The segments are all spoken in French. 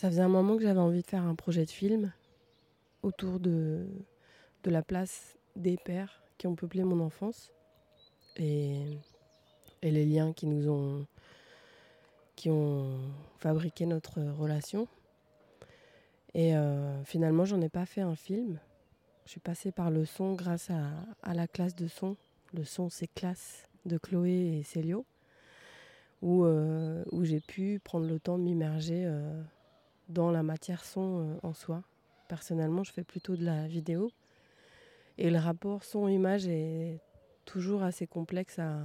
Ça faisait un moment que j'avais envie de faire un projet de film autour de, la place des pères qui ont peuplé mon enfance et, les liens qui nous ont qui ont fabriqué notre relation. Et euh, finalement, j'en ai pas fait un film. Je suis passée par le son grâce à, la classe de son. Le son, c'est classe de Chloé et Célio, où, euh, j'ai pu prendre le temps de m'immerger euh, dans la matière son euh, en soi. Personnellement, je fais plutôt de la vidéo. Et le rapport son-image est toujours assez complexe à.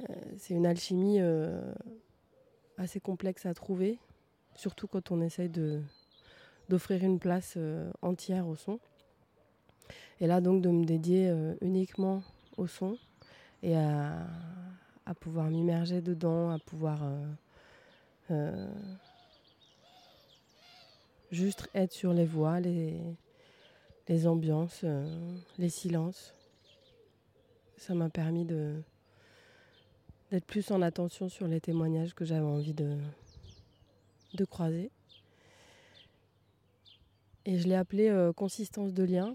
euh, C'est une alchimie euh, assez complexe à trouver, surtout quand on essaye de d'offrir une place entière au son. Et là, donc, de me dédier uniquement au son et à, à pouvoir m'immerger dedans, à pouvoir juste être sur les voix, les, les ambiances, euh, les silences. Ça m'a permis de d'être plus en attention sur les témoignages que j'avais envie de, croiser. Et je l'ai appelé euh, consistance de lien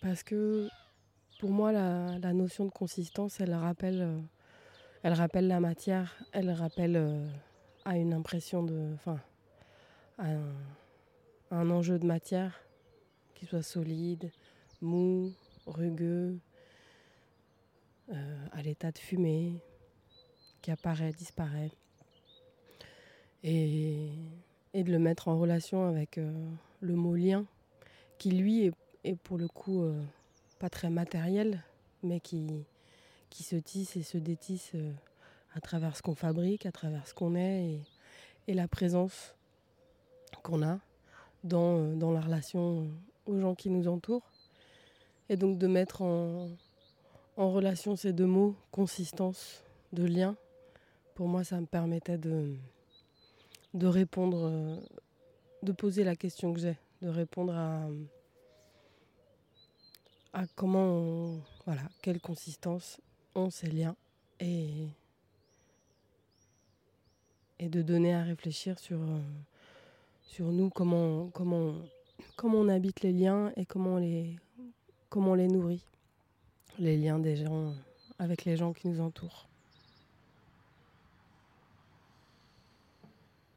parce que pour moi, la, notion de consistance, elle rappelle, euh, elle rappelle la matière, elle rappelle à une impression de. Enfin, un enjeu de matière qui soit solide, mou, rugueux, euh, à l'état de fumée, qui apparaît, disparaît. Et, de le mettre en relation avec euh, le mot lien, qui lui est, pour le coup euh, pas très matériel, mais qui, se tisse et se détisse à travers ce qu'on fabrique, à travers ce qu'on est et la présence qu'on a dans, euh, dans la relation aux gens qui nous entourent. Et donc de mettre en, relation ces deux mots, consistance, de lien, pour moi ça me permettait de, de répondre, euh, de poser la question que j'ai, de répondre à, à comment, on- voilà, quelle consistance ont ces liens et, et de donner à réfléchir sur, euh, sur nous, comment, comment, comment on habite les liens et comment on les, comment on les nourrit, les liens des gens avec les gens qui nous entourent.